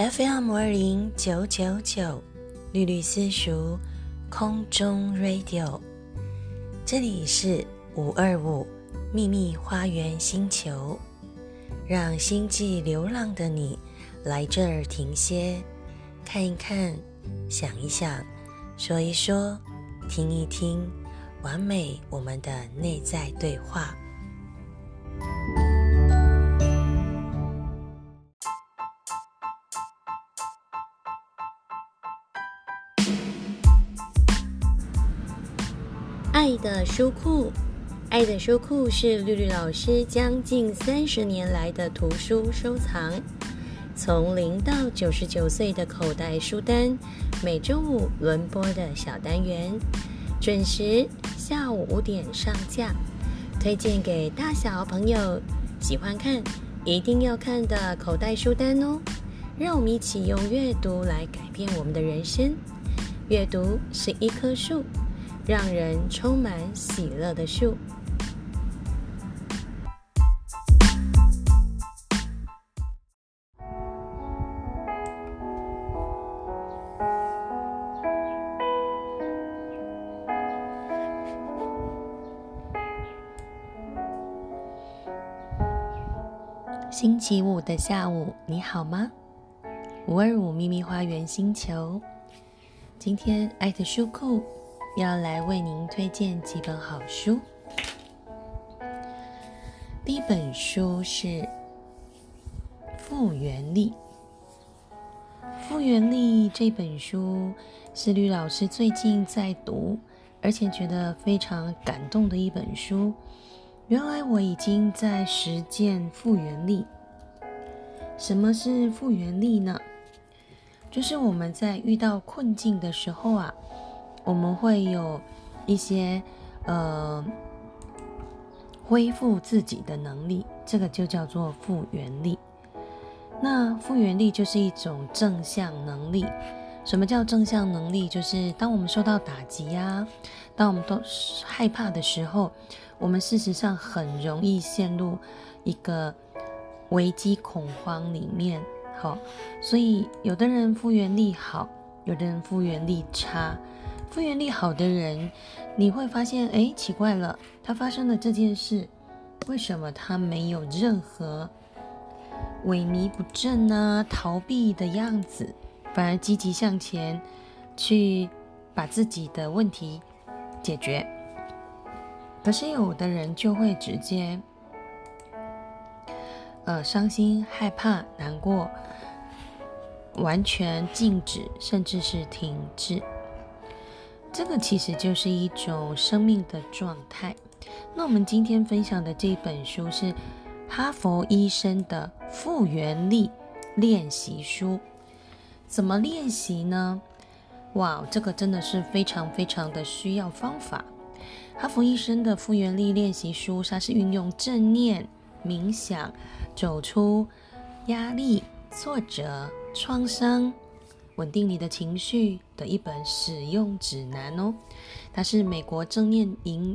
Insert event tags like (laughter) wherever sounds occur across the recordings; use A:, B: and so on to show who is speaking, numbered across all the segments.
A: FM 二零九九九，绿绿私塾空中 Radio，这里是五二五秘密花园星球，让星际流浪的你来这儿停歇，看一看，想一想，说一说，听一听，完美我们的内在对话。爱的书库，爱的书库是绿绿老师将近三十年来的图书收藏，从零到九十九岁的口袋书单，每周五轮播的小单元，准时下午五点上架，推荐给大小朋友喜欢看、一定要看的口袋书单哦。让我们一起用阅读来改变我们的人生，阅读是一棵树。让人充满喜乐的树。星期五的下午，你好吗？五二五秘密花园星球，今天艾特书库。要来为您推荐几本好书。第一本书是《复原力》。《复原力》这本书是吕老师最近在读，而且觉得非常感动的一本书。原来我已经在实践复原力。什么是复原力呢？就是我们在遇到困境的时候啊。我们会有一些呃恢复自己的能力，这个就叫做复原力。那复原力就是一种正向能力。什么叫正向能力？就是当我们受到打击呀，当我们都害怕的时候，我们事实上很容易陷入一个危机恐慌里面。好，所以有的人复原力好，有的人复原力差。复原力好的人，你会发现，哎，奇怪了，他发生了这件事，为什么他没有任何萎靡不振呢？逃避的样子，反而积极向前，去把自己的问题解决。可是有的人就会直接，呃，伤心、害怕、难过，完全静止，甚至是停滞。这个其实就是一种生命的状态。那我们今天分享的这本书是哈佛医生的复原力练习书。怎么练习呢？哇，这个真的是非常非常的需要方法。哈佛医生的复原力练习书，它是运用正念、冥想，走出压力、挫折、创伤。稳定你的情绪的一本使用指南哦，它是美国正念引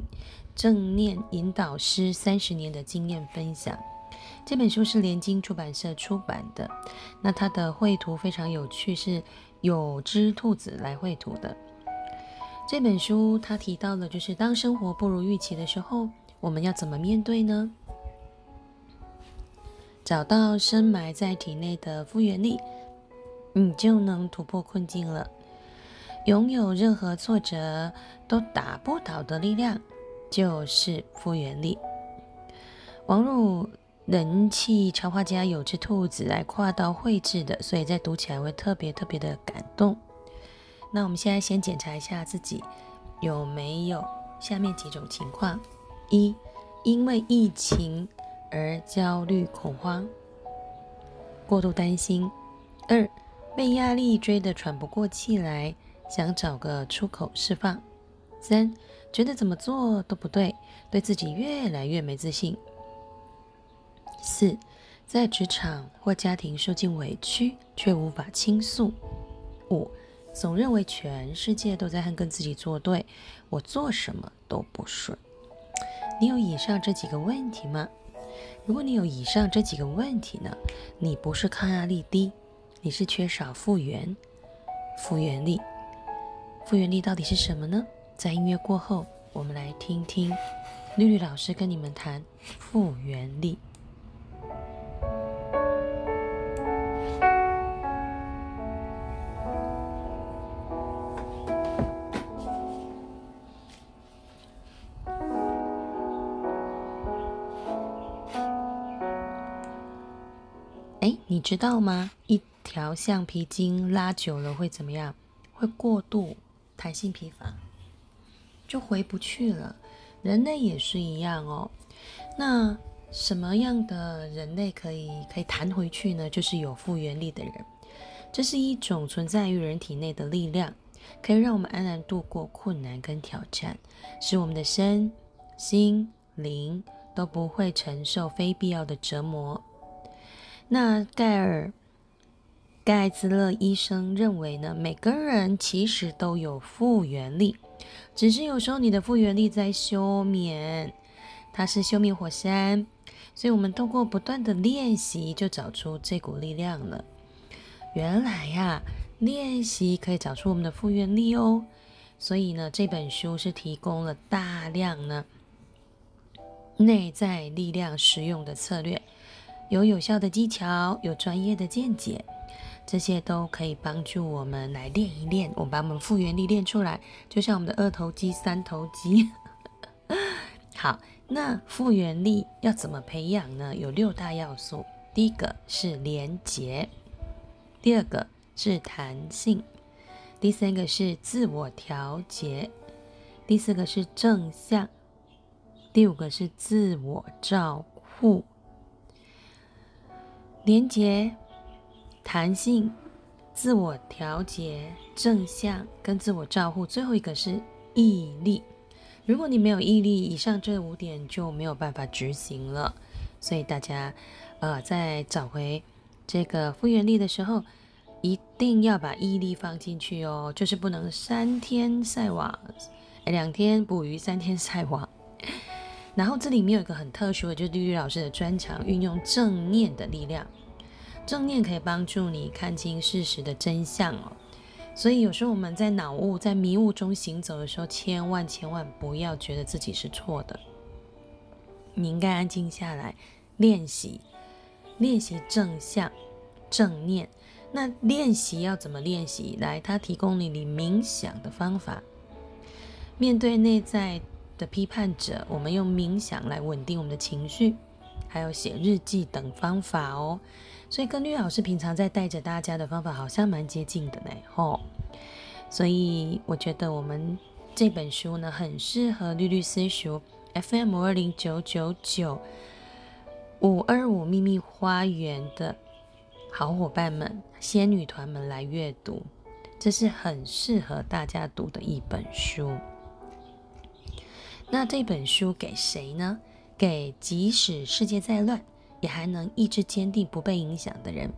A: 正念引导师三十年的经验分享。这本书是联经出版社出版的，那它的绘图非常有趣，是有只兔子来绘图的。这本书它提到了就是当生活不如预期的时候，我们要怎么面对呢？找到深埋在体内的复原力。你就能突破困境了。拥有任何挫折都打不倒的力量，就是复原力。王璐人气插画家有只兔子来跨到绘制的，所以在读起来会特别特别的感动。那我们现在先检查一下自己有没有下面几种情况：一、因为疫情而焦虑恐慌，过度担心；二、被压力追得喘不过气来，想找个出口释放。三，觉得怎么做都不对，对自己越来越没自信。四，在职场或家庭受尽委屈，却无法倾诉。五，总认为全世界都在跟自己作对，我做什么都不顺。你有以上这几个问题吗？如果你有以上这几个问题呢，你不是抗压力低。你是缺少复原、复原力。复原力到底是什么呢？在音乐过后，我们来听听绿绿老师跟你们谈复原力。知道吗？一条橡皮筋拉久了会怎么样？会过度弹性疲乏，就回不去了。人类也是一样哦。那什么样的人类可以可以弹回去呢？就是有复原力的人。这是一种存在于人体内的力量，可以让我们安然度过困难跟挑战，使我们的身心灵都不会承受非必要的折磨。那盖尔盖茨勒医生认为呢，每个人其实都有复原力，只是有时候你的复原力在休眠，它是休眠火山，所以我们通过不断的练习，就找出这股力量了。原来呀，练习可以找出我们的复原力哦。所以呢，这本书是提供了大量呢内在力量实用的策略。有有效的技巧，有专业的见解，这些都可以帮助我们来练一练。我们把我们复原力练出来，就像我们的二头肌、三头肌。(laughs) 好，那复原力要怎么培养呢？有六大要素。第一个是连结，第二个是弹性，第三个是自我调节，第四个是正向，第五个是自我照护。连接、弹性、自我调节、正向跟自我照护，最后一个是毅力。如果你没有毅力，以上这五点就没有办法执行了。所以大家，呃，在找回这个复原力的时候，一定要把毅力放进去哦，就是不能三天晒网，两天捕鱼，三天晒网。然后这里面有一个很特殊的，就是绿绿老师的专长，运用正念的力量。正念可以帮助你看清事实的真相哦。所以有时候我们在脑雾、在迷雾中行走的时候，千万千万不要觉得自己是错的。你应该安静下来，练习练习正向正念。那练习要怎么练习？来，他提供你你冥想的方法。面对内在。的批判者，我们用冥想来稳定我们的情绪，还有写日记等方法哦。所以跟绿老师平常在带着大家的方法好像蛮接近的呢，吼。所以我觉得我们这本书呢，很适合绿绿私塾 FM 二零九九九五二五秘密花园的好伙伴们、仙女团们来阅读，这是很适合大家读的一本书。那这本书给谁呢？给即使世界再乱，也还能意志坚定、不被影响的人；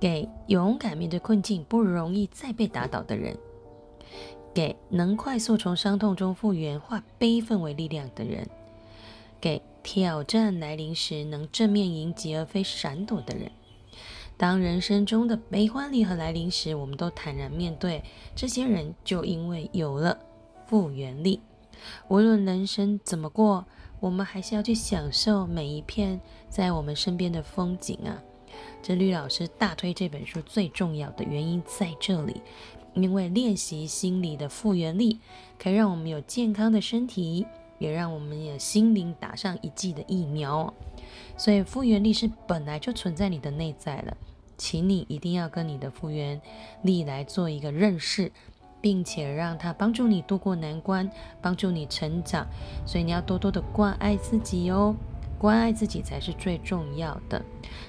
A: 给勇敢面对困境、不容易再被打倒的人；给能快速从伤痛中复原、化悲愤为力量的人；给挑战来临时能正面迎击而非闪躲的人。当人生中的悲欢离合来临时，我们都坦然面对。这些人就因为有了复原力。无论人生怎么过，我们还是要去享受每一片在我们身边的风景啊！这绿老师大推这本书最重要的原因在这里，因为练习心理的复原力，可以让我们有健康的身体，也让我们有心灵打上一剂的疫苗。所以复原力是本来就存在你的内在了，请你一定要跟你的复原力来做一个认识。并且让他帮助你度过难关，帮助你成长，所以你要多多的关爱自己哦，关爱自己才是最重要的。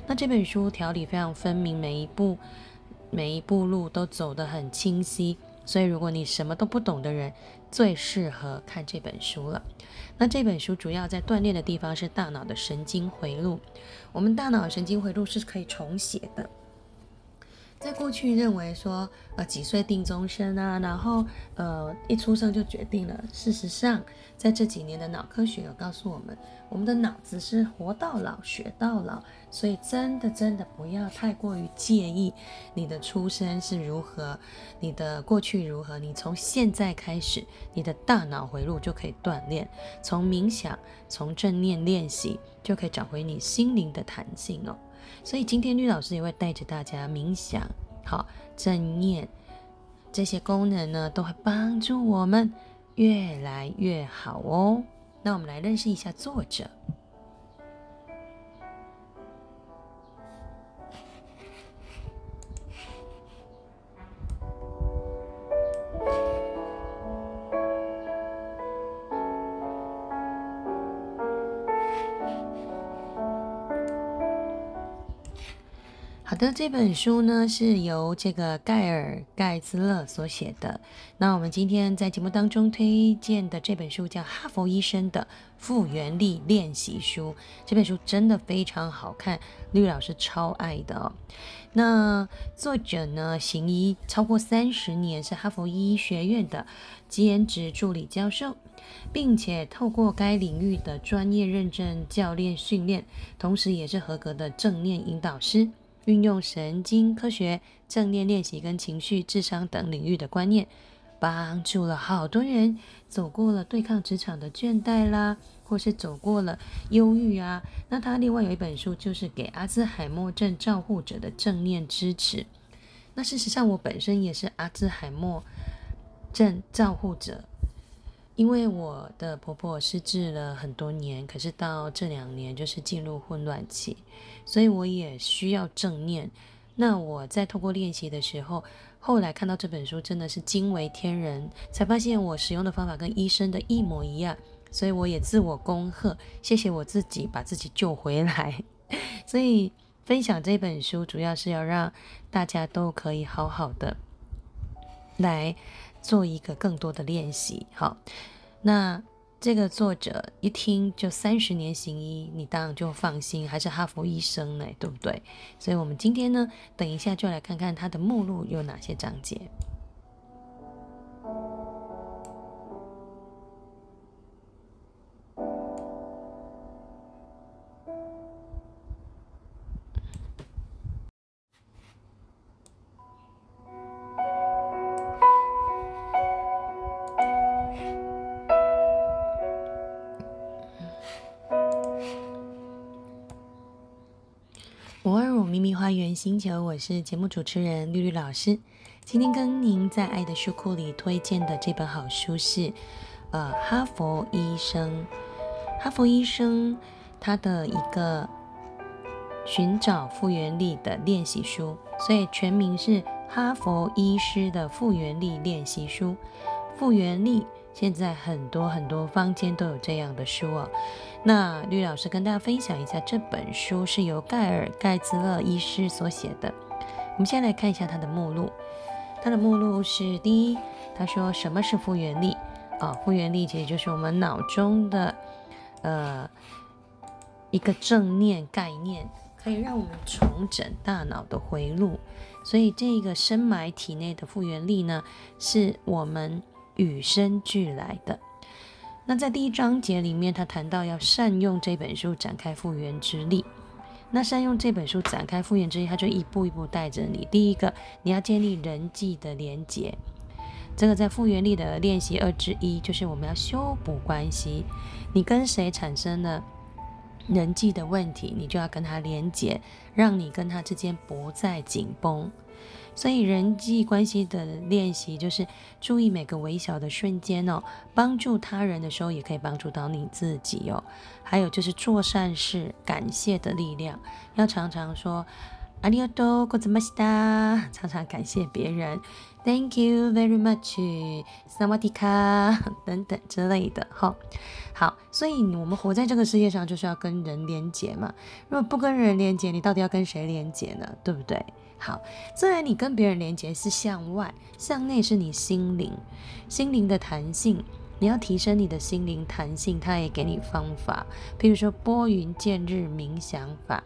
A: 那这本书条理非常分明，每一步每一步路都走得很清晰，所以如果你什么都不懂的人，最适合看这本书了。那这本书主要在锻炼的地方是大脑的神经回路，我们大脑神经回路是可以重写的。在过去认为说，呃，几岁定终身啊，然后呃，一出生就决定了。事实上，在这几年的脑科学有告诉我们，我们的脑子是活到老学到老，所以真的真的不要太过于介意你的出生是如何，你的过去如何，你从现在开始，你的大脑回路就可以锻炼，从冥想，从正念练习，就可以找回你心灵的弹性哦。所以今天绿老师也会带着大家冥想，好正念这些功能呢，都会帮助我们越来越好哦。那我们来认识一下作者。好的，这本书呢是由这个盖尔盖兹勒所写的。那我们今天在节目当中推荐的这本书叫《哈佛医生的复原力练习书》。这本书真的非常好看，绿老师超爱的哦。那作者呢，行医超过三十年，是哈佛医学院的兼职助理教授，并且透过该领域的专业认证教练训练，同时也是合格的正念引导师。运用神经科学、正念练习跟情绪、智商等领域的观念，帮助了好多人走过了对抗职场的倦怠啦，或是走过了忧郁啊。那他另外有一本书，就是给阿兹海默症照护者的正念支持。那事实上，我本身也是阿兹海默症照护者。因为我的婆婆失智了很多年，可是到这两年就是进入混乱期，所以我也需要正念。那我在透过练习的时候，后来看到这本书真的是惊为天人，才发现我使用的方法跟医生的一模一样，所以我也自我恭贺，谢谢我自己把自己救回来。(laughs) 所以分享这本书主要是要让大家都可以好好的来。做一个更多的练习，好，那这个作者一听就三十年行医，你当然就放心，还是哈佛医生呢，对不对？所以，我们今天呢，等一下就来看看他的目录有哪些章节。星球，我是节目主持人绿绿老师。今天跟您在爱的书库里推荐的这本好书是，呃，哈佛医生，哈佛医生他的一个寻找复原力的练习书，所以全名是哈佛医师的复原力练习书。复原力现在很多很多坊间都有这样的书哦。那绿老师跟大家分享一下，这本书是由盖尔盖兹勒医师所写的。我们先来看一下它的目录。它的目录是：第一，他说什么是复原力啊？复原力其实就是我们脑中的呃一个正念概念，可以让我们重整大脑的回路。所以这个深埋体内的复原力呢，是我们与生俱来的。那在第一章节里面，他谈到要善用这本书展开复原之力。那善用这本书展开复原之力，他就一步一步带着你。第一个，你要建立人际的连结。这个在复原力的练习二之一，就是我们要修补关系。你跟谁产生了人际的问题，你就要跟他连结，让你跟他之间不再紧绷。所以人际关系的练习就是注意每个微小的瞬间哦，帮助他人的时候也可以帮助到你自己哦。还有就是做善事，感谢的力量，要常常说阿里阿多ござました，常常感谢别人，Thank you very much，萨瓦迪卡等等之类的哈。好，所以我们活在这个世界上就是要跟人连结嘛。如果不跟人连结，你到底要跟谁连结呢？对不对？ 好，虽然你跟别人连接是向外，向内是你心灵，心灵的弹性，你要提升你的心灵弹性，他也给你方法，比如说拨云见日冥想法，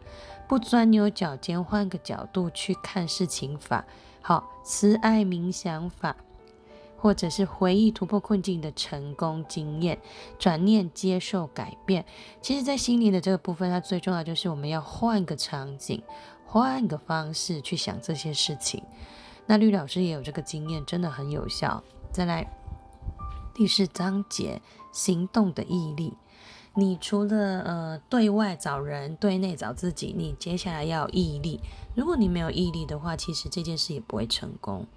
A: 不钻牛角尖，换个角度去看事情法，好，慈爱冥想法，或者是回忆突破困境的成功经验，转念接受改变。其实，在心灵的这个部分，它最重要就是我们要换个场景，换个方式去想这些事情。那绿老师也有这个经验，真的很有效。再来。第四章节，行动的毅力。你除了呃对外找人，对内找自己，你接下来要有毅力。如果你没有毅力的话，其实这件事也不会成功。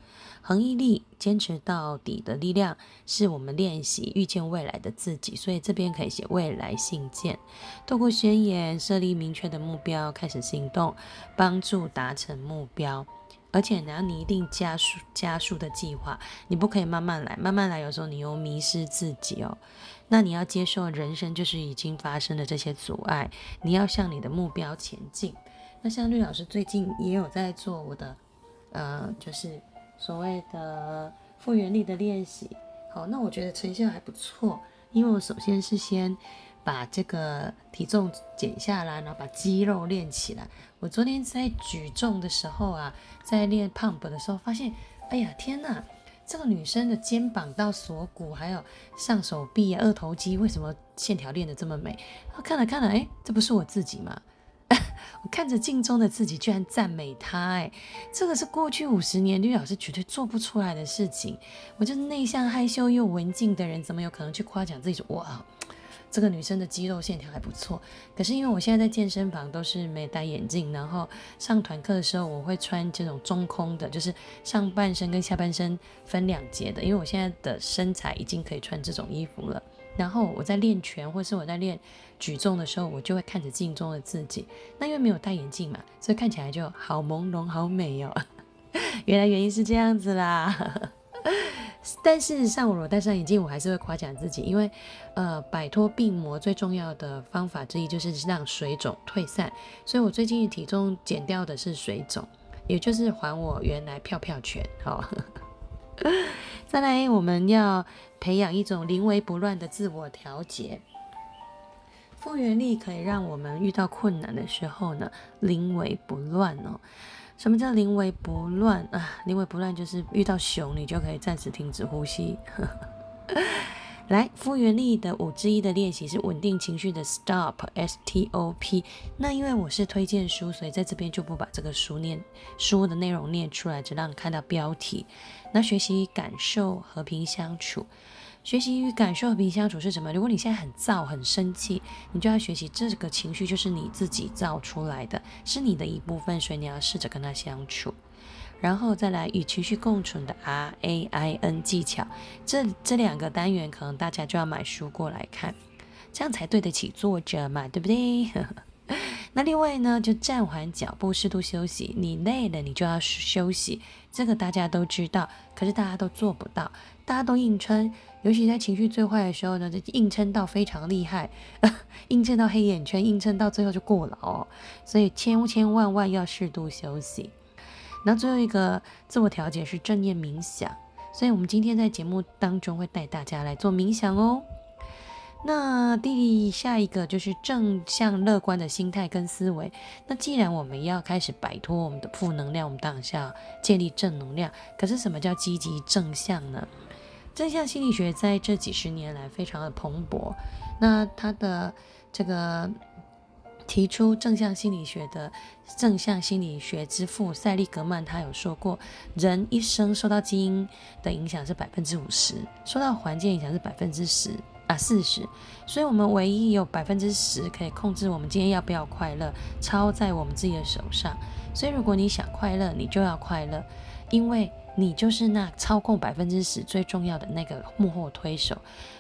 A: 恒毅力，坚持到底的力量，是我们练习遇见未来的自己。所以这边可以写未来信件，透过宣言设立明确的目标，开始行动，帮助达成目标。而且呢，你一定加速加速的计划，你不可以慢慢来，慢慢来，有时候你又迷失自己哦。那你要接受人生就是已经发生的这些阻碍，你要向你的目标前进。那像绿老师最近也有在做我的，呃，就是所谓的复原力的练习。好，那我觉得成效还不错，因为我首先是先。把这个体重减下来，然后把肌肉练起来。我昨天在举重的时候啊，在练 pump 的时候，发现，哎呀，天哪！这个女生的肩膀到锁骨，还有上手臂、二头肌，为什么线条练得这么美？看了看了，哎，这不是我自己吗？(laughs) 我看着镜中的自己，居然赞美她，哎，这个是过去五十年绿老师绝对做不出来的事情。我就是内向害羞又文静的人，怎么有可能去夸奖自己说哇？这个女生的肌肉线条还不错，可是因为我现在在健身房都是没戴眼镜，然后上团课的时候我会穿这种中空的，就是上半身跟下半身分两节的，因为我现在的身材已经可以穿这种衣服了。然后我在练拳或是我在练举重的时候，我就会看着镜中的自己，那因为没有戴眼镜嘛，所以看起来就好朦胧、好美哦。(laughs) 原来原因是这样子啦。但事实上，我戴上眼镜，我还是会夸奖自己，因为，呃，摆脱病魔最重要的方法之一就是让水肿退散。所以我最近体重减掉的是水肿，也就是还我原来票票权。好，(laughs) 再来，我们要培养一种临危不乱的自我调节。复原力可以让我们遇到困难的时候呢，临危不乱哦。什么叫临危不乱啊？临危不乱就是遇到熊，你就可以暂时停止呼吸。(laughs) 来，复原力的五之一的练习是稳定情绪的 Stop，S T O P。那因为我是推荐书，所以在这边就不把这个书念书的内容念出来，只让你看到标题。那学习感受和平相处。学习与感受和平相处是什么？如果你现在很躁、很生气，你就要学习这个情绪就是你自己造出来的，是你的一部分，所以你要试着跟他相处，然后再来与情绪共存的 R A I N 技巧。这这两个单元可能大家就要买书过来看，这样才对得起作者嘛，对不对？(laughs) 那另外呢，就暂缓脚步，适度休息。你累了，你就要休息，这个大家都知道，可是大家都做不到，大家都硬撑。尤其在情绪最坏的时候呢，就硬撑到非常厉害，(laughs) 硬撑到黑眼圈，硬撑到最后就过劳哦。所以千千万万要适度休息。那最后一个自我调节是正念冥想，所以我们今天在节目当中会带大家来做冥想哦。那第下一个就是正向乐观的心态跟思维。那既然我们要开始摆脱我们的负能量，我们当下建立正能量。可是什么叫积极正向呢？正向心理学在这几十年来非常的蓬勃。那他的这个提出正向心理学的正向心理学之父塞利格曼，他有说过，人一生受到基因的影响是百分之五十，受到环境影响是百分之十啊四十。所以，我们唯一有百分之十可以控制我们今天要不要快乐，操在我们自己的手上。所以，如果你想快乐，你就要快乐，因为。你就是那操控百分之十最重要的那个幕后推手，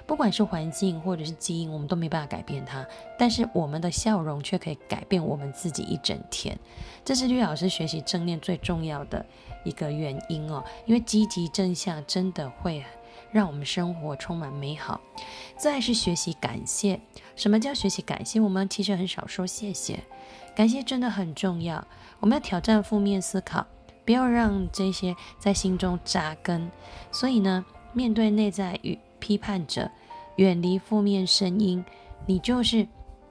A: 不管是环境或者是基因，我们都没办法改变它，但是我们的笑容却可以改变我们自己一整天。这是绿老师学习正念最重要的一个原因哦，因为积极正向真的会让我们生活充满美好。再是学习感谢，什么叫学习感谢？我们其实很少说谢谢，感谢真的很重要。我们要挑战负面思考。不要让这些在心中扎根。所以呢，面对内在与批判者，远离负面声音，你就是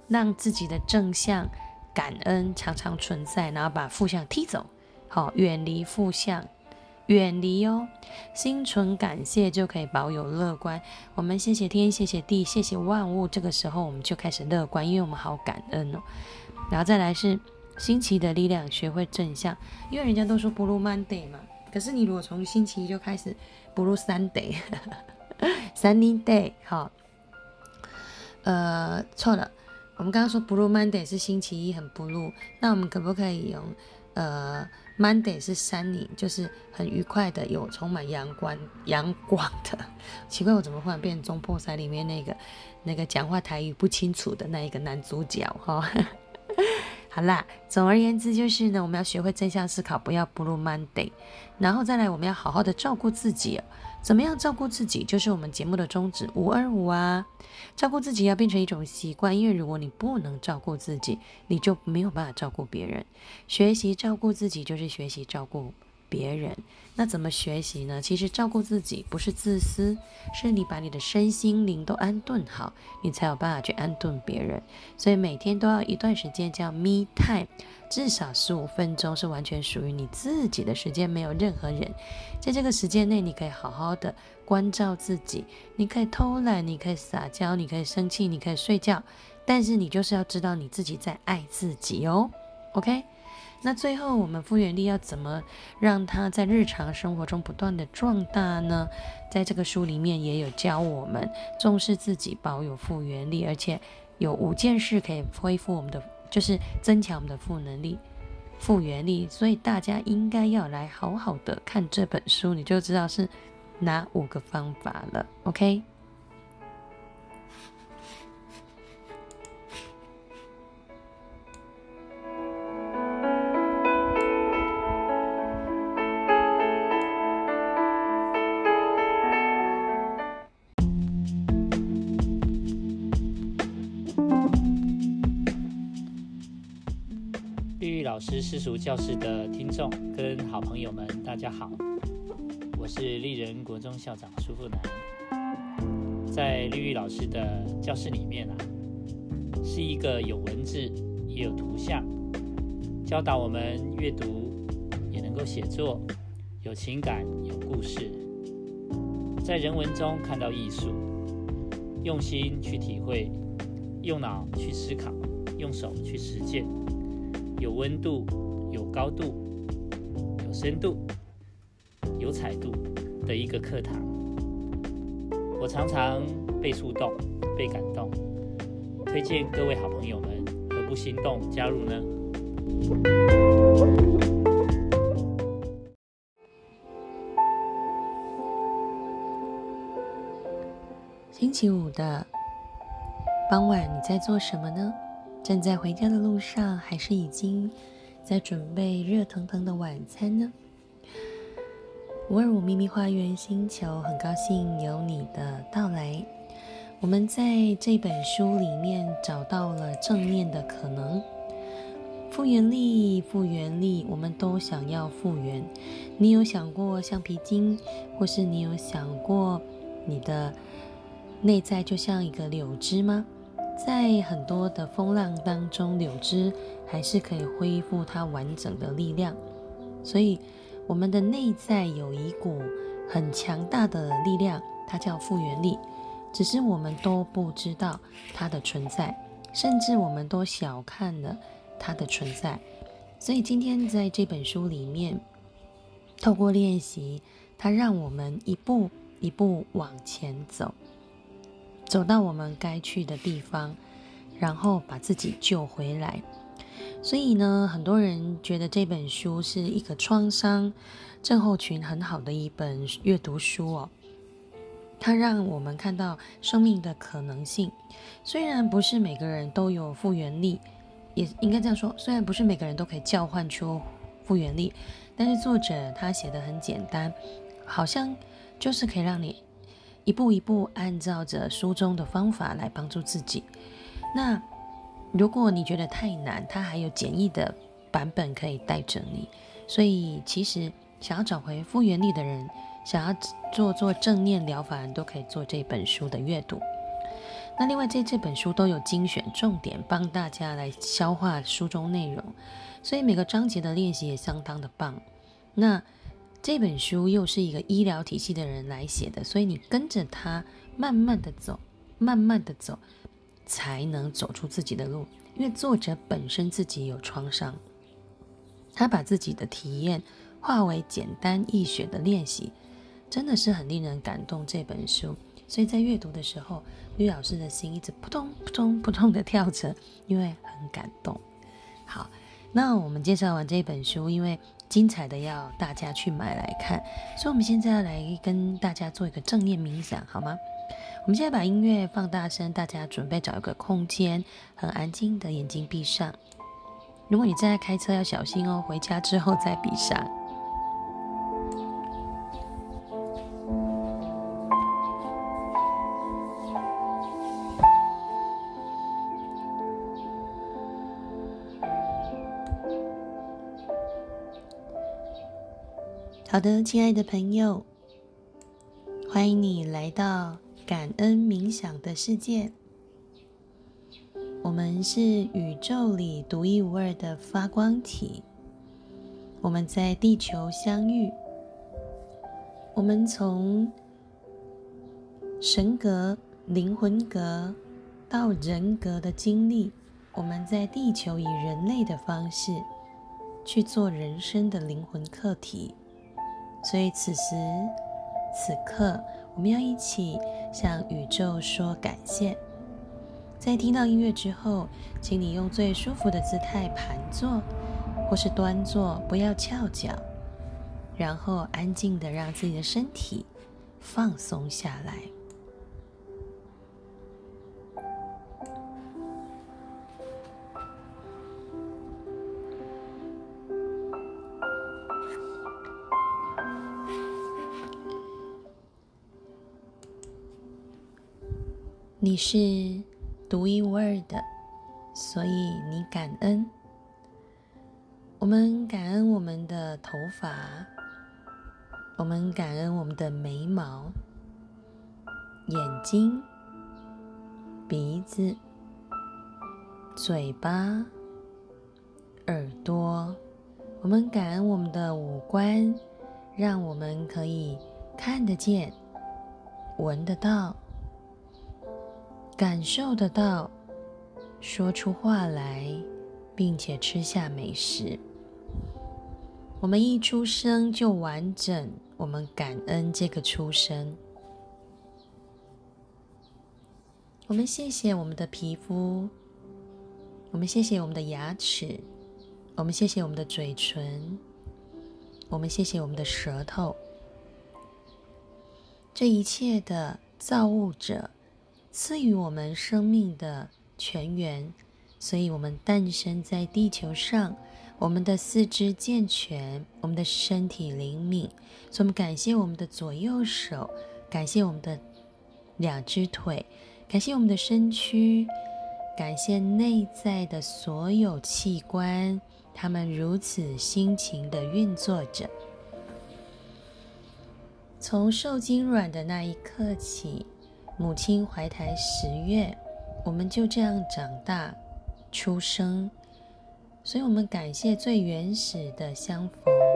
A: 让自己的正向感恩常常存在，然后把负向踢走。好，远离负向。远离哦，心存感谢就可以保有乐观。我们谢谢天，谢谢地，谢谢万物。这个时候我们就开始乐观，因为我们好感恩哦。然后再来是星期的力量，学会正向。因为人家都说 Blue Monday 嘛，可是你如果从星期一就开始 Blue Sunday，Sunny (laughs) Day，好，呃，错了。我们刚刚说 Blue Monday 是星期一很 blue，那我们可不可以用呃？Monday 是 sunny，就是很愉快的，有充满阳光阳光的。奇怪，我怎么忽然变成中破塞里面那个那个讲话台语不清楚的那一个男主角哈？(laughs) 好啦，总而言之就是呢，我们要学会正向思考，不要 Blue Monday，然后再来，我们要好好的照顾自己。怎么样照顾自己，就是我们节目的宗旨，五二五啊。照顾自己要变成一种习惯，因为如果你不能照顾自己，你就没有办法照顾别人。学习照顾自己，就是学习照顾。别人那怎么学习呢？其实照顾自己不是自私，是你把你的身心灵都安顿好，你才有办法去安顿别人。所以每天都要一段时间叫 me time，至少十五分钟是完全属于你自己的时间，没有任何人。在这个时间内，你可以好好的关照自己，你可以偷懒，你可以撒娇，你可以生气，你可以睡觉，但是你就是要知道你自己在爱自己哦。OK。那最后，我们复原力要怎么让它在日常生活中不断的壮大呢？在这个书里面也有教我们重视自己，保有复原力，而且有五件事可以恢复我们的，就是增强我们的复能力、复原力。所以大家应该要来好好的看这本书，你就知道是哪五个方法了。OK。
B: 是私塾教室的听众跟好朋友们，大家好，我是丽人国中校长舒富南。在绿玉老师的教室里面啊，是一个有文字也有图像，教导我们阅读也能够写作，有情感有故事，在人文中看到艺术，用心去体会，用脑去思考，用手去实践。有温度、有高度、有深度、有彩度的一个课堂，我常常被触动、被感动，推荐各位好朋友们，何不心动加入呢？
A: 星期五的傍晚，你在做什么呢？正在回家的路上，还是已经在准备热腾腾的晚餐呢？五二五秘密花园星球，很高兴有你的到来。我们在这本书里面找到了正面的可能，复原力，复原力，我们都想要复原。你有想过橡皮筋，或是你有想过你的内在就像一个柳枝吗？在很多的风浪当中，柳枝还是可以恢复它完整的力量。所以，我们的内在有一股很强大的力量，它叫复原力，只是我们都不知道它的存在，甚至我们都小看了它的存在。所以，今天在这本书里面，透过练习，它让我们一步一步往前走。走到我们该去的地方，然后把自己救回来。所以呢，很多人觉得这本书是一个创伤症候群很好的一本阅读书哦。它让我们看到生命的可能性。虽然不是每个人都有复原力，也应该这样说。虽然不是每个人都可以叫唤出复原力，但是作者他写的很简单，好像就是可以让你。一步一步按照着书中的方法来帮助自己。那如果你觉得太难，它还有简易的版本可以带着你。所以其实想要找回复原力的人，想要做做正念疗法都可以做这本书的阅读。那另外这这本书都有精选重点，帮大家来消化书中内容，所以每个章节的练习也相当的棒。那这本书又是一个医疗体系的人来写的，所以你跟着他慢慢的走，慢慢的走，才能走出自己的路。因为作者本身自己有创伤，他把自己的体验化为简单易学的练习，真的是很令人感动。这本书，所以在阅读的时候，吕老师的心一直扑通扑通扑通的跳着，因为很感动。好，那我们介绍完这本书，因为精彩的要大家去买来看，所以我们现在要来跟大家做一个正念冥想，好吗？我们现在把音乐放大声，大家准备找一个空间，很安静的眼睛闭上。如果你正在开车，要小心哦，回家之后再闭上。好的，亲爱的朋友，欢迎你来到。感恩冥想的世界，我们是宇宙里独一无二的发光体。我们在地球相遇，我们从神格、灵魂格到人格的经历，我们在地球以人类的方式去做人生的灵魂课题。所以此时此刻。我们要一起向宇宙说感谢。在听到音乐之后，请你用最舒服的姿态盘坐，或是端坐，不要翘脚，然后安静的让自己的身体放松下来。你是独一无二的，所以你感恩。我们感恩我们的头发，我们感恩我们的眉毛、眼睛、鼻子、嘴巴、耳朵。我们感恩我们的五官，让我们可以看得见、闻得到。感受得到，说出话来，并且吃下美食。我们一出生就完整，我们感恩这个出生。我们谢谢我们的皮肤，我们谢谢我们的牙齿，我们谢谢我们的嘴唇，我们谢谢我们的舌头。这一切的造物者。赐予我们生命的泉源，所以我们诞生在地球上。我们的四肢健全，我们的身体灵敏，所以我们感谢我们的左右手，感谢我们的两只腿，感谢我们的身躯，感谢内在的所有器官，他们如此辛勤的运作着。从受精卵的那一刻起。母亲怀胎十月，我们就这样长大、出生，所以我们感谢最原始的相逢。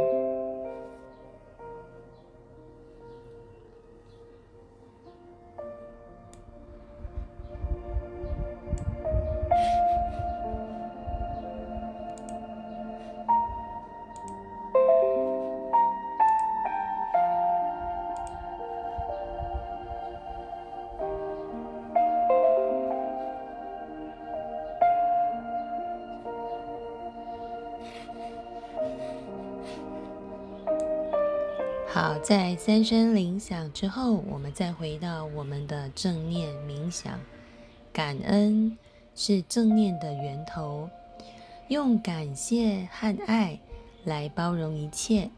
A: 好，在三声铃响之后，我们再回到我们的正念冥想。感恩是正念的源头，用感谢和爱来包容一切。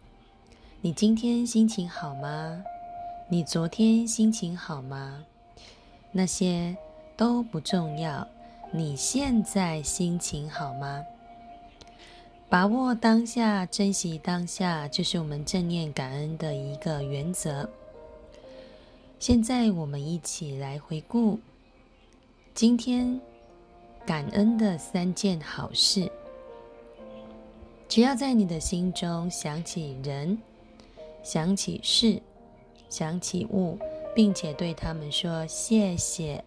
A: 你今天心情好吗？你昨天心情好吗？那些都不重要。你现在心情好吗？把握当下，珍惜当下，就是我们正念感恩的一个原则。现在，我们一起来回顾今天感恩的三件好事。只要在你的心中想起人、想起事、想起物，并且对他们说谢谢，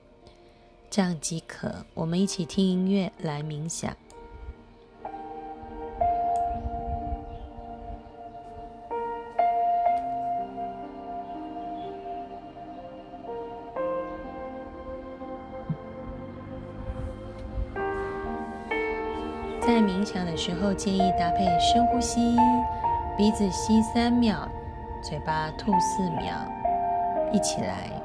A: 这样即可。我们一起听音乐来冥想。冥想的时候，建议搭配深呼吸，鼻子吸三秒，嘴巴吐四秒，一起来。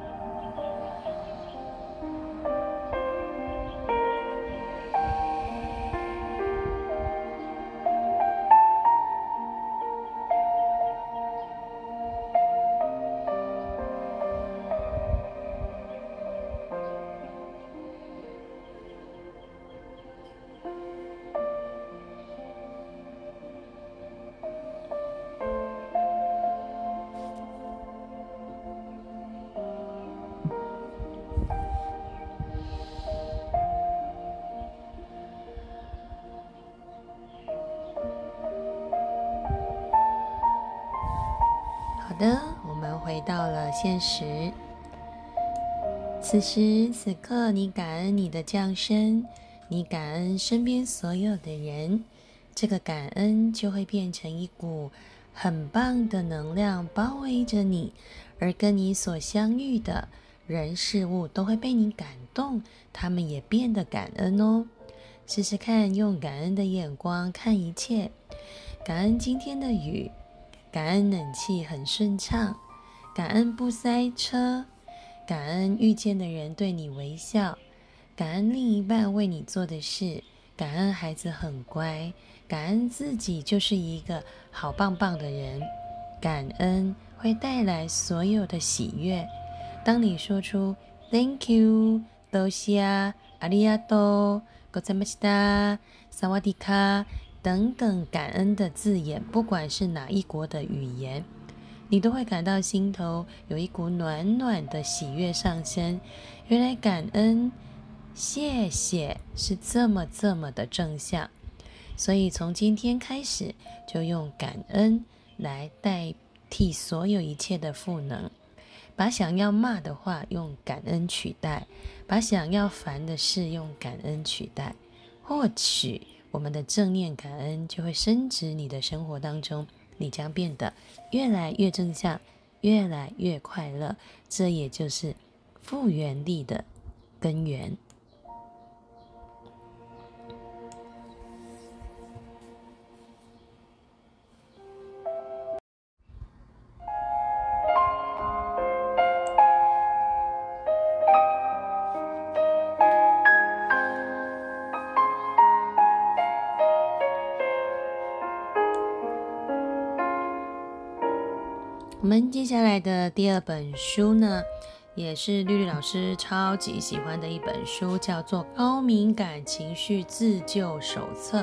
A: 现实。此时此刻，你感恩你的降生，你感恩身边所有的人，这个感恩就会变成一股很棒的能量包围着你，而跟你所相遇的人事物都会被你感动，他们也变得感恩哦。试试看，用感恩的眼光看一切，感恩今天的雨。感恩冷气很顺畅，感恩不塞车，感恩遇见的人对你微笑，感恩另一半为你做的事，感恩孩子很乖，感恩自己就是一个好棒棒的人。感恩会带来所有的喜悦。当你说出 “Thank you”、“多谢”、“阿里亚多”、“ございました”、“萨瓦迪卡”。等等感恩的字眼，不管是哪一国的语言， 你都会感到心头有一股暖暖的喜悦上升。原来感恩、谢谢是这么这么的正向，所以从今天开始，就用感恩来代替所有一切的赋能，把想要骂的话用感恩取代，把想要烦的事用感恩取代，或许。我们的正念感恩就会升值你的生活当中，你将变得越来越正向，越来越快乐。这也就是复原力的根源。的第二本书呢，也是绿绿老师超级喜欢的一本书，叫做《高敏感情绪自救手册》。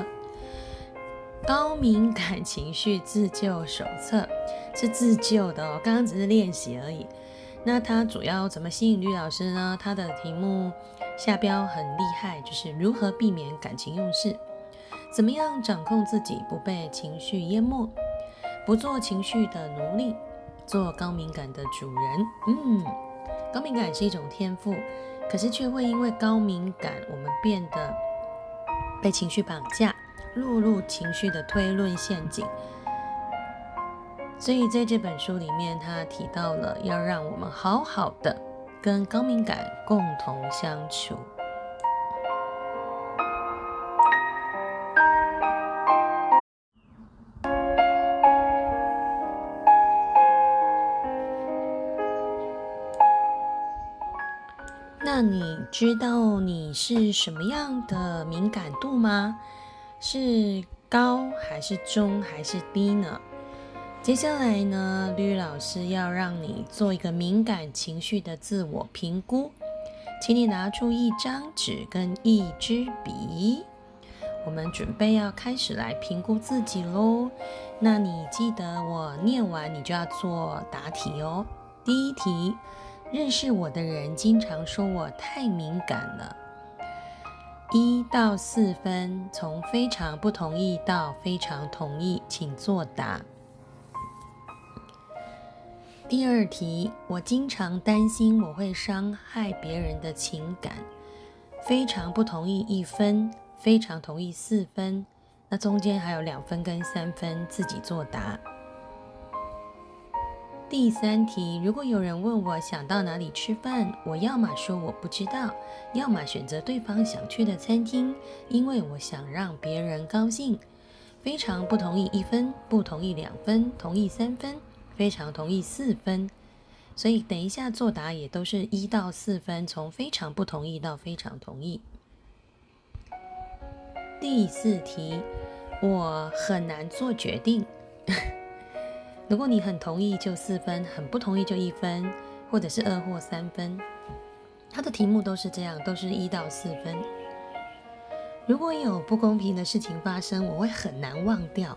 A: 高敏感情绪自救手册是自救的哦，刚刚只是练习而已。那它主要怎么吸引绿老师呢？它的题目下标很厉害，就是如何避免感情用事，怎么样掌控自己不被情绪淹没，不做情绪的奴隶。做高敏感的主人，嗯，高敏感是一种天赋，可是却会因为高敏感，我们变得被情绪绑架，落入情绪的推论陷阱。所以在这本书里面，他提到了要让我们好好的跟高敏感共同相处。你知道你是什么样的敏感度吗？是高还是中还是低呢？接下来呢，绿老师要让你做一个敏感情绪的自我评估，请你拿出一张纸跟一支笔，我们准备要开始来评估自己喽。那你记得我念完，你就要做答题哦。第一题。认识我的人经常说我太敏感了。一到四分，从非常不同意到非常同意，请作答。第二题，我经常担心我会伤害别人的情感。非常不同意一分，非常同意四分，那中间还有两分跟三分，自己作答。第三题，如果有人问我想到哪里吃饭，我要么说我不知道，要么选择对方想去的餐厅，因为我想让别人高兴。非常不同意一分，不同意两分，同意三分，非常同意四分。所以等一下作答也都是一到四分，从非常不同意到非常同意。第四题，我很难做决定。如果你很同意就四分，很不同意就一分，或者是二或三分。它的题目都是这样，都是一到四分。如果有不公平的事情发生，我会很难忘掉。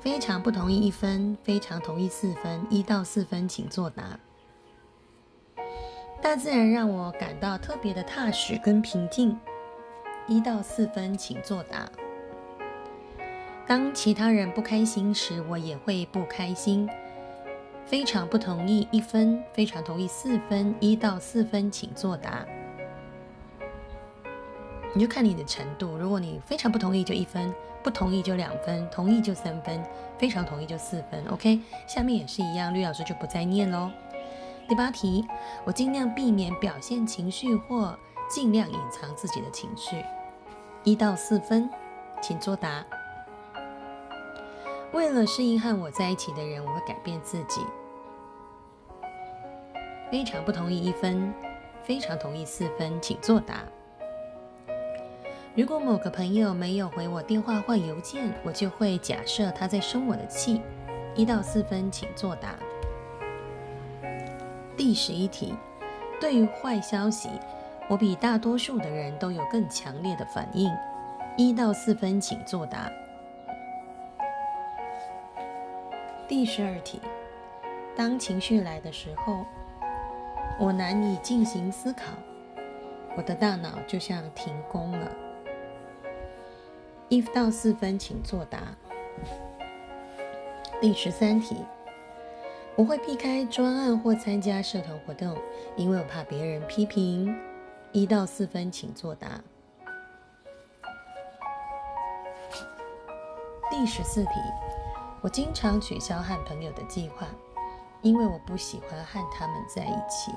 A: 非常不同意一分，非常同意四分，一到四分请作答。大自然让我感到特别的踏实跟平静，一到四分请作答。当其他人不开心时，我也会不开心。非常不同意一分，非常同意四分，一到四分请作答。你就看你的程度，如果你非常不同意就一分，不同意就两分，同意就三分，非常同意就四分。OK，下面也是一样，绿老师就不再念喽。第八题，我尽量避免表现情绪或尽量隐藏自己的情绪。一到四分，请作答。为了适应和我在一起的人，我会改变自己。非常不同意一分，非常同意四分，请作答。如果某个朋友没有回我电话或邮件，我就会假设他在生我的气。一到四分，请作答。第十一题，对于坏消息，我比大多数的人都有更强烈的反应。一到四分，请作答。第十二题，当情绪来的时候，我难以进行思考，我的大脑就像停工了。一到四分，请作答。第十三题，我会避开专案或参加社团活动，因为我怕别人批评。一到四分，请作答。第十四题。我经常取消和朋友的计划，因为我不喜欢和他们在一起。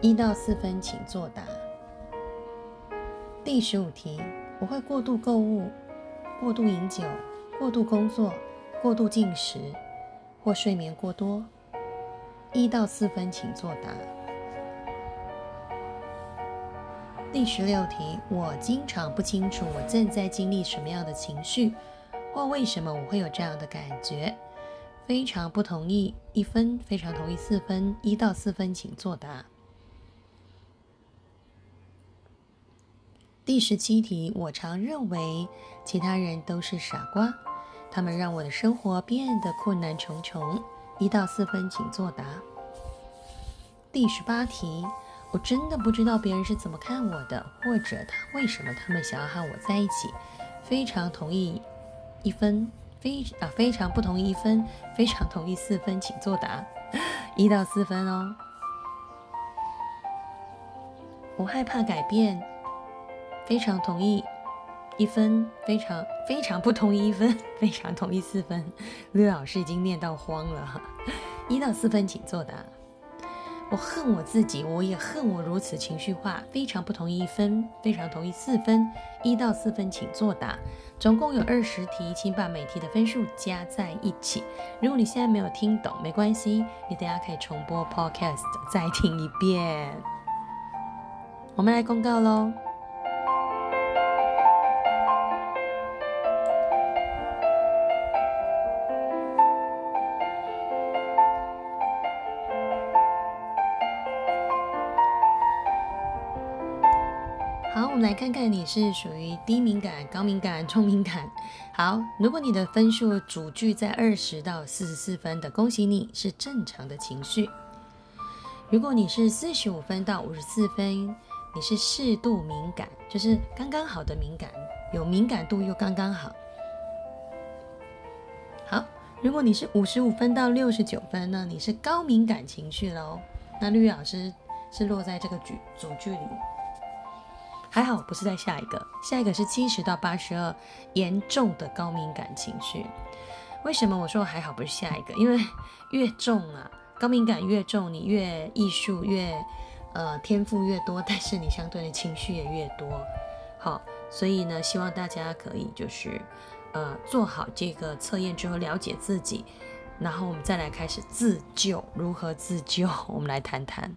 A: 一到四分，请作答。第十五题，我会过度购物、过度饮酒、过度工作、过度进食或睡眠过多。一到四分，请作答。第十六题，我经常不清楚我正在经历什么样的情绪，或为什么我会有这样的感觉。非常不同意一分，非常同意四分，一到四分请作答。第十七题，我常认为其他人都是傻瓜，他们让我的生活变得困难重重。一到四分请作答。第十八题。我真的不知道别人是怎么看我的，或者他为什么他们想要和我在一起。非常同意一分，非啊非常不同意一分，非常同意四分，请作答，一到四分哦。我害怕改变，非常同意一分，非常非常不同意一分，非常同意四分。(laughs) 绿老师已经念到慌了，一到四分，请作答。我恨我自己，我也恨我如此情绪化。非常不同意一分，非常同意四分，一到四分请作答。总共有二十题，请把每题的分数加在一起。如果你现在没有听懂，没关系，你等下可以重播 Podcast 再听一遍。我们来公告喽。是属于低敏感、高敏感、中敏感。好，如果你的分数主句在二十到四十四分的，恭喜你是正常的情绪。如果你是四十五分到五十四分，你是适度敏感，就是刚刚好的敏感，有敏感度又刚刚好。好，如果你是五十五分到六十九分呢，你是高敏感情绪喽。那绿老师是落在这个主主句里。还好不是在下一个，下一个是七十到八十二，严重的高敏感情绪。为什么我说还好不是下一个？因为越重啊，高敏感越重，你越艺术越呃天赋越多，但是你相对的情绪也越多。好，所以呢，希望大家可以就是呃做好这个测验之后了解自己，然后我们再来开始自救，如何自救？我们来谈谈。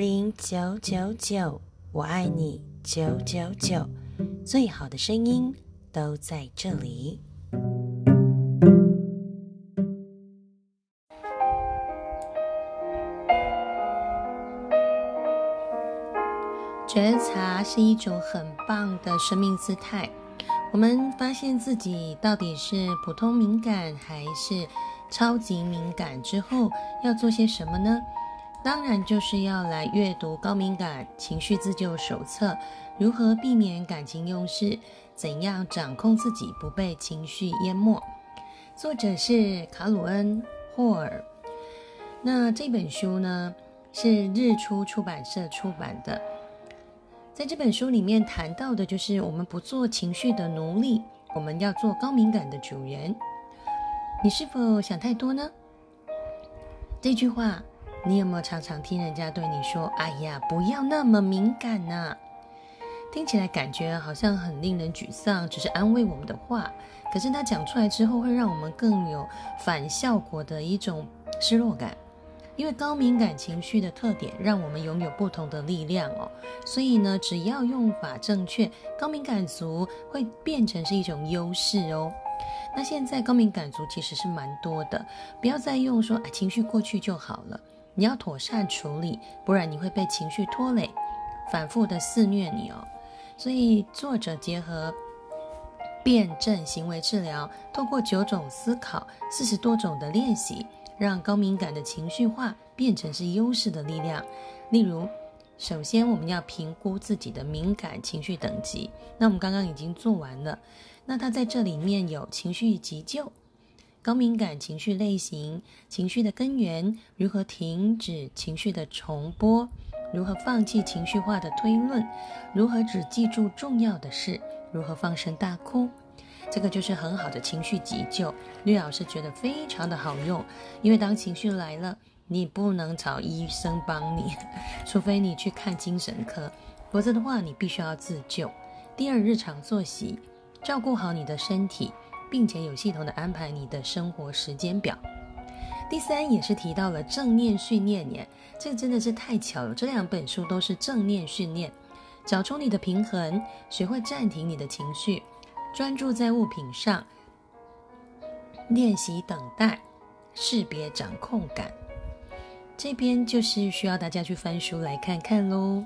A: 零九九九，我爱你九九九，最好的声音都在这里。觉察是一种很棒的生命姿态。我们发现自己到底是普通敏感还是超级敏感之后，要做些什么呢？当然就是要来阅读《高敏感情绪自救手册》，如何避免感情用事，怎样掌控自己不被情绪淹没。作者是卡鲁恩·霍尔。那这本书呢，是日出出版社出版的。在这本书里面谈到的，就是我们不做情绪的奴隶，我们要做高敏感的主人。你是否想太多呢？这句话。你有没有常常听人家对你说：“哎呀，不要那么敏感呐！”听起来感觉好像很令人沮丧，只是安慰我们的话。可是他讲出来之后，会让我们更有反效果的一种失落感。因为高敏感情绪的特点，让我们拥有不同的力量哦。所以呢，只要用法正确，高敏感族会变成是一种优势哦。那现在高敏感族其实是蛮多的，不要再用说“哎，情绪过去就好了”。你要妥善处理，不然你会被情绪拖累，反复的肆虐你哦。所以作者结合辩证行为治疗，透过九种思考、四十多种的练习，让高敏感的情绪化变成是优势的力量。例如，首先我们要评估自己的敏感情绪等级，那我们刚刚已经做完了。那它在这里面有情绪急救。高敏感情绪类型，情绪的根源，如何停止情绪的重播，如何放弃情绪化的推论，如何只记住重要的事，如何放声大哭，这个就是很好的情绪急救。绿老师觉得非常的好用，因为当情绪来了，你不能找医生帮你，(laughs) 除非你去看精神科，否则的话你必须要自救。第二，日常作息，照顾好你的身体。并且有系统的安排你的生活时间表。第三也是提到了正念训练耶，这真的是太巧了。这两本书都是正念训练，找出你的平衡，学会暂停你的情绪，专注在物品上，练习等待，识别掌控感。这边就是需要大家去翻书来看看喽。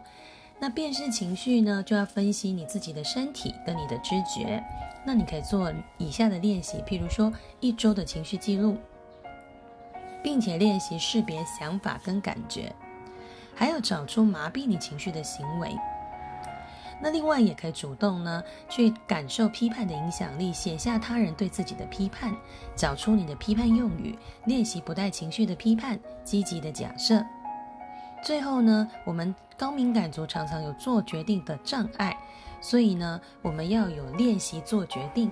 A: 那辨识情绪呢，就要分析你自己的身体跟你的知觉。那你可以做以下的练习，譬如说一周的情绪记录，并且练习识别想法跟感觉，还有找出麻痹你情绪的行为。那另外也可以主动呢去感受批判的影响力，写下他人对自己的批判，找出你的批判用语，练习不带情绪的批判，积极的假设。最后呢，我们高敏感族常常有做决定的障碍。所以呢，我们要有练习做决定，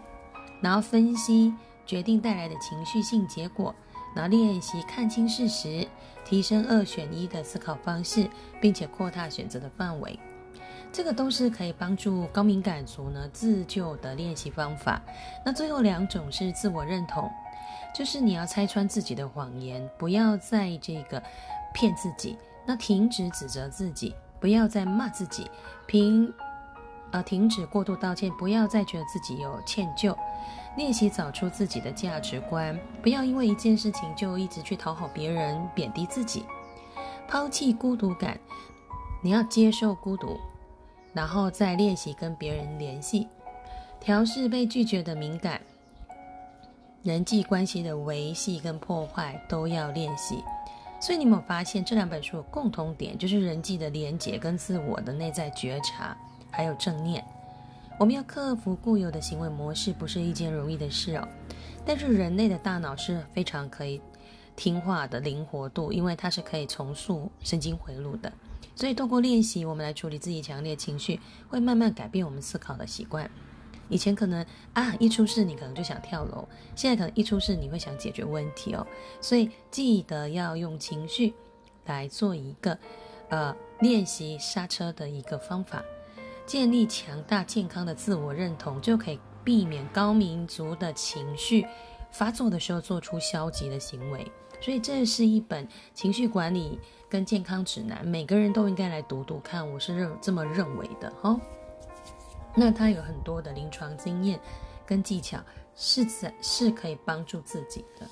A: 然后分析决定带来的情绪性结果，然后练习看清事实，提升二选一的思考方式，并且扩大选择的范围。这个都是可以帮助高敏感族呢自救的练习方法。那最后两种是自我认同，就是你要拆穿自己的谎言，不要再这个骗自己，那停止指责自己，不要再骂自己，凭。而停止过度道歉，不要再觉得自己有歉疚，练习找出自己的价值观，不要因为一件事情就一直去讨好别人，贬低自己，抛弃孤独感，你要接受孤独，然后再练习跟别人联系，调试被拒绝的敏感。人际关系的维系跟破坏都要练习，所以你有没有发现这两本书有共同点，就是人际的连结跟自我的内在觉察，还有正念。我们要克服固有的行为模式，不是一件容易的事哦。但是人类的大脑是非常可以听话的灵活度，因为它是可以重塑神经回路的。所以透过练习，我们来处理自己强烈情绪，会慢慢改变我们思考的习惯。以前可能啊，一出事你可能就想跳楼，现在可能一出事你会想解决问题哦。所以记得要用情绪来做一个呃练习刹车的一个方法，建立强大健康的自我认同，就可以避免高民族的情绪发作的时候做出消极的行为。所以这是一本情绪管理跟健康指南，每个人都应该来读读看，我是认这么认为的哈。那他有很多的临床经验跟技巧，是在是可以帮助自己的。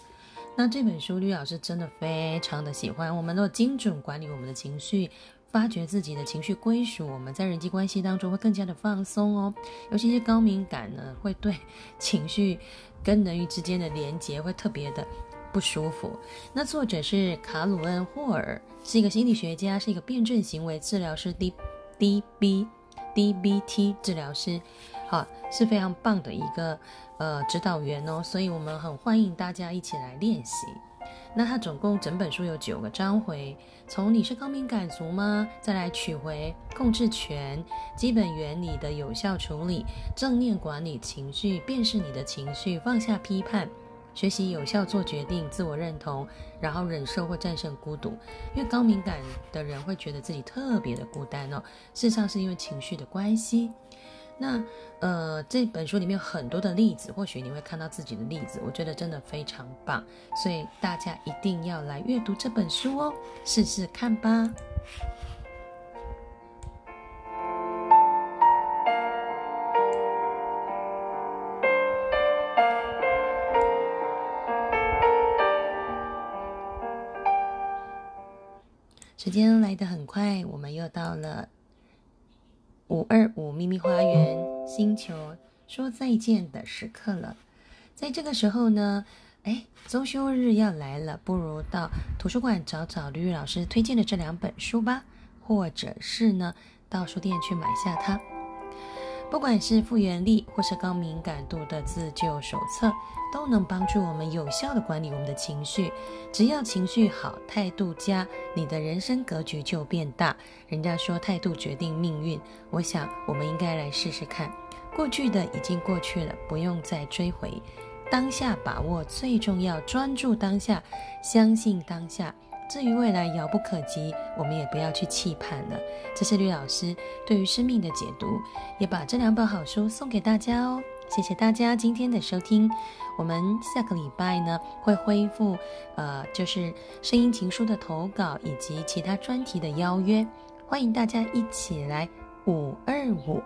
A: 那这本书吕老师真的非常的喜欢。我们都精准管理我们的情绪，发掘自己的情绪归属，我们在人际关系当中会更加的放松哦。尤其是高敏感呢，会对情绪跟人与之间的连接会特别的不舒服。那作者是卡鲁恩霍尔，是一个心理学家，是一个辩证行为治疗师 D D B。DBT 治疗师，好是非常棒的一个呃指导员哦，所以我们很欢迎大家一起来练习。那它总共整本书有九个章回，从你是高敏感族吗？再来取回控制权、基本原理的有效处理、正念管理情绪、辨识你的情绪、放下批判。学习有效做决定，自我认同，然后忍受或战胜孤独。因为高敏感的人会觉得自己特别的孤单哦，事实上是因为情绪的关系。那呃，这本书里面有很多的例子，或许你会看到自己的例子，我觉得真的非常棒，所以大家一定要来阅读这本书哦，试试看吧。时间来得很快，我们又到了五二五秘密花园星球说再见的时刻了。在这个时候呢，哎，中秋日要来了，不如到图书馆找找吕老师推荐的这两本书吧，或者是呢，到书店去买下它。不管是复原力或是高敏感度的自救手册，都能帮助我们有效的管理我们的情绪。只要情绪好，态度佳，你的人生格局就变大。人家说态度决定命运，我想我们应该来试试看。过去的已经过去了，不用再追回。当下把握最重要，专注当下，相信当下。至于未来遥不可及，我们也不要去期盼了。这是吕老师对于生命的解读，也把这两本好书送给大家哦。谢谢大家今天的收听，我们下个礼拜呢会恢复，呃，就是声音情书的投稿以及其他专题的邀约，欢迎大家一起来五二五，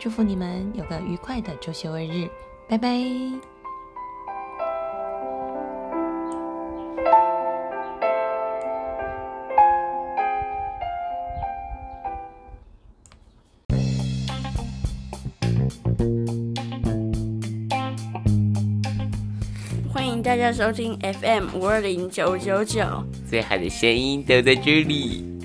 A: 祝福你们有个愉快的周休二日，拜拜。
C: 大家收听 FM 五二零九九九，
D: 最好的声音都在这里。